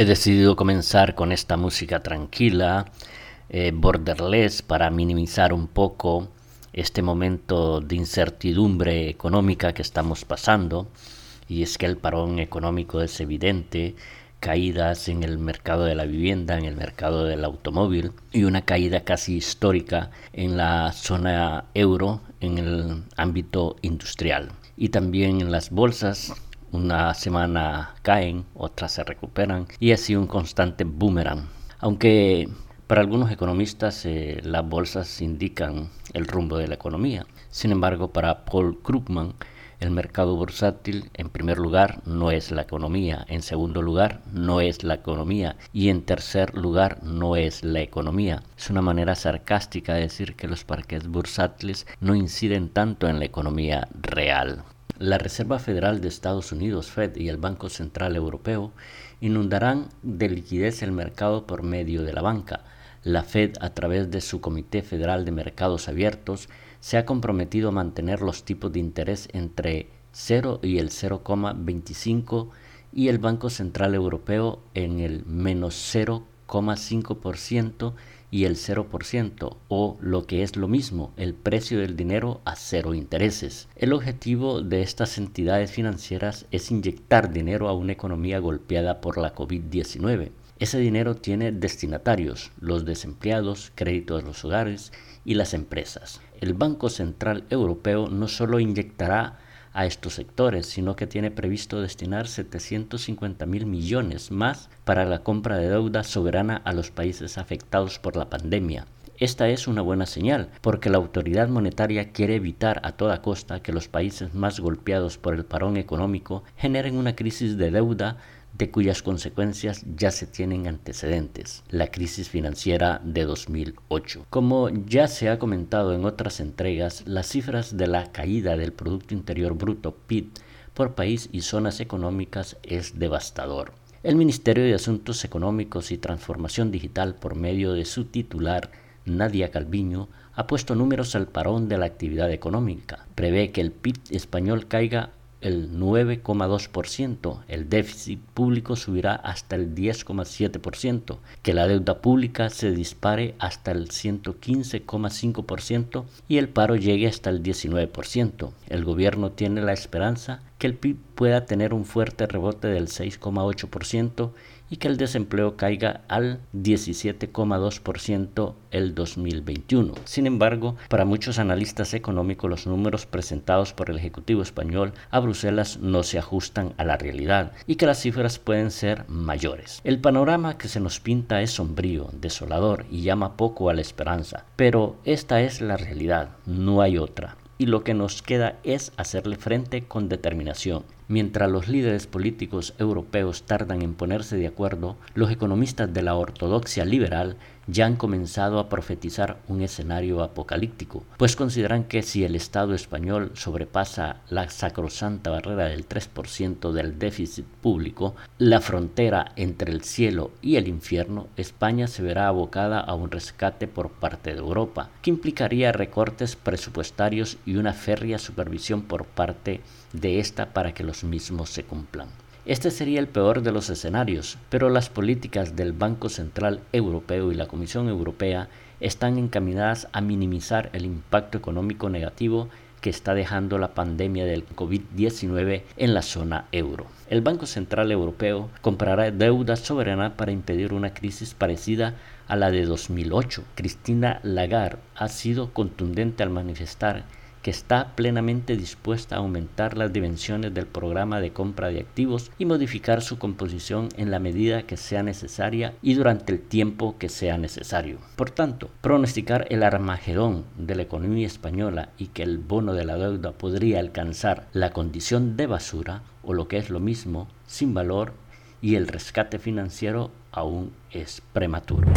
He decidido comenzar con esta música tranquila, eh, borderless, para minimizar un poco este momento de incertidumbre económica que estamos pasando. Y es que el parón económico es evidente, caídas en el mercado de la vivienda, en el mercado del automóvil y una caída casi histórica en la zona euro en el ámbito industrial. Y también en las bolsas una semana caen, otras se recuperan y así un constante boomerang. Aunque para algunos economistas eh, las bolsas indican el rumbo de la economía. Sin embargo, para Paul Krugman, el mercado bursátil, en primer lugar, no es la economía, en segundo lugar, no es la economía y en tercer lugar, no es la economía. Es una manera sarcástica de decir que los parques bursátiles no inciden tanto en la economía real. La Reserva Federal de Estados Unidos, Fed, y el Banco Central Europeo inundarán de liquidez el mercado por medio de la banca. La Fed, a través de su Comité Federal de Mercados Abiertos, se ha comprometido a mantener los tipos de interés entre 0 y el 0,25 y el Banco Central Europeo en el menos 0,5% y el 0% o lo que es lo mismo, el precio del dinero a cero intereses. El objetivo de estas entidades financieras es inyectar dinero a una economía golpeada por la COVID-19. Ese dinero tiene destinatarios, los desempleados, créditos de los hogares y las empresas. El Banco Central Europeo no solo inyectará a estos sectores, sino que tiene previsto destinar 750 mil millones más para la compra de deuda soberana a los países afectados por la pandemia. Esta es una buena señal, porque la autoridad monetaria quiere evitar a toda costa que los países más golpeados por el parón económico generen una crisis de deuda de cuyas consecuencias ya se tienen antecedentes, la crisis financiera de 2008. Como ya se ha comentado en otras entregas, las cifras de la caída del Producto Interior Bruto PIB por país y zonas económicas es devastador. El Ministerio de Asuntos Económicos y Transformación Digital, por medio de su titular, Nadia Calviño, ha puesto números al parón de la actividad económica. Prevé que el PIB español caiga el 9,2%, el déficit público subirá hasta el 10,7%, que la deuda pública se dispare hasta el 115,5% y el paro llegue hasta el 19%. El gobierno tiene la esperanza que el PIB pueda tener un fuerte rebote del 6,8% y que el desempleo caiga al 17,2% el 2021. Sin embargo, para muchos analistas económicos los números presentados por el Ejecutivo español a Bruselas no se ajustan a la realidad y que las cifras pueden ser mayores. El panorama que se nos pinta es sombrío, desolador y llama poco a la esperanza, pero esta es la realidad, no hay otra y lo que nos queda es hacerle frente con determinación. Mientras los líderes políticos europeos tardan en ponerse de acuerdo, los economistas de la ortodoxia liberal ya han comenzado a profetizar un escenario apocalíptico, pues consideran que si el Estado español sobrepasa la sacrosanta barrera del 3% del déficit público, la frontera entre el cielo y el infierno, España se verá abocada a un rescate por parte de Europa, que implicaría recortes presupuestarios y una férrea supervisión por parte de esta para que mismos se cumplan. Este sería el peor de los escenarios, pero las políticas del Banco Central Europeo y la Comisión Europea están encaminadas a minimizar el impacto económico negativo que está dejando la pandemia del COVID-19 en la zona euro. El Banco Central Europeo comprará deuda soberana para impedir una crisis parecida a la de 2008. Cristina Lagarde ha sido contundente al manifestar que está plenamente dispuesta a aumentar las dimensiones del programa de compra de activos y modificar su composición en la medida que sea necesaria y durante el tiempo que sea necesario. Por tanto, pronosticar el armagedón de la economía española y que el bono de la deuda podría alcanzar la condición de basura o lo que es lo mismo, sin valor, y el rescate financiero aún es prematuro.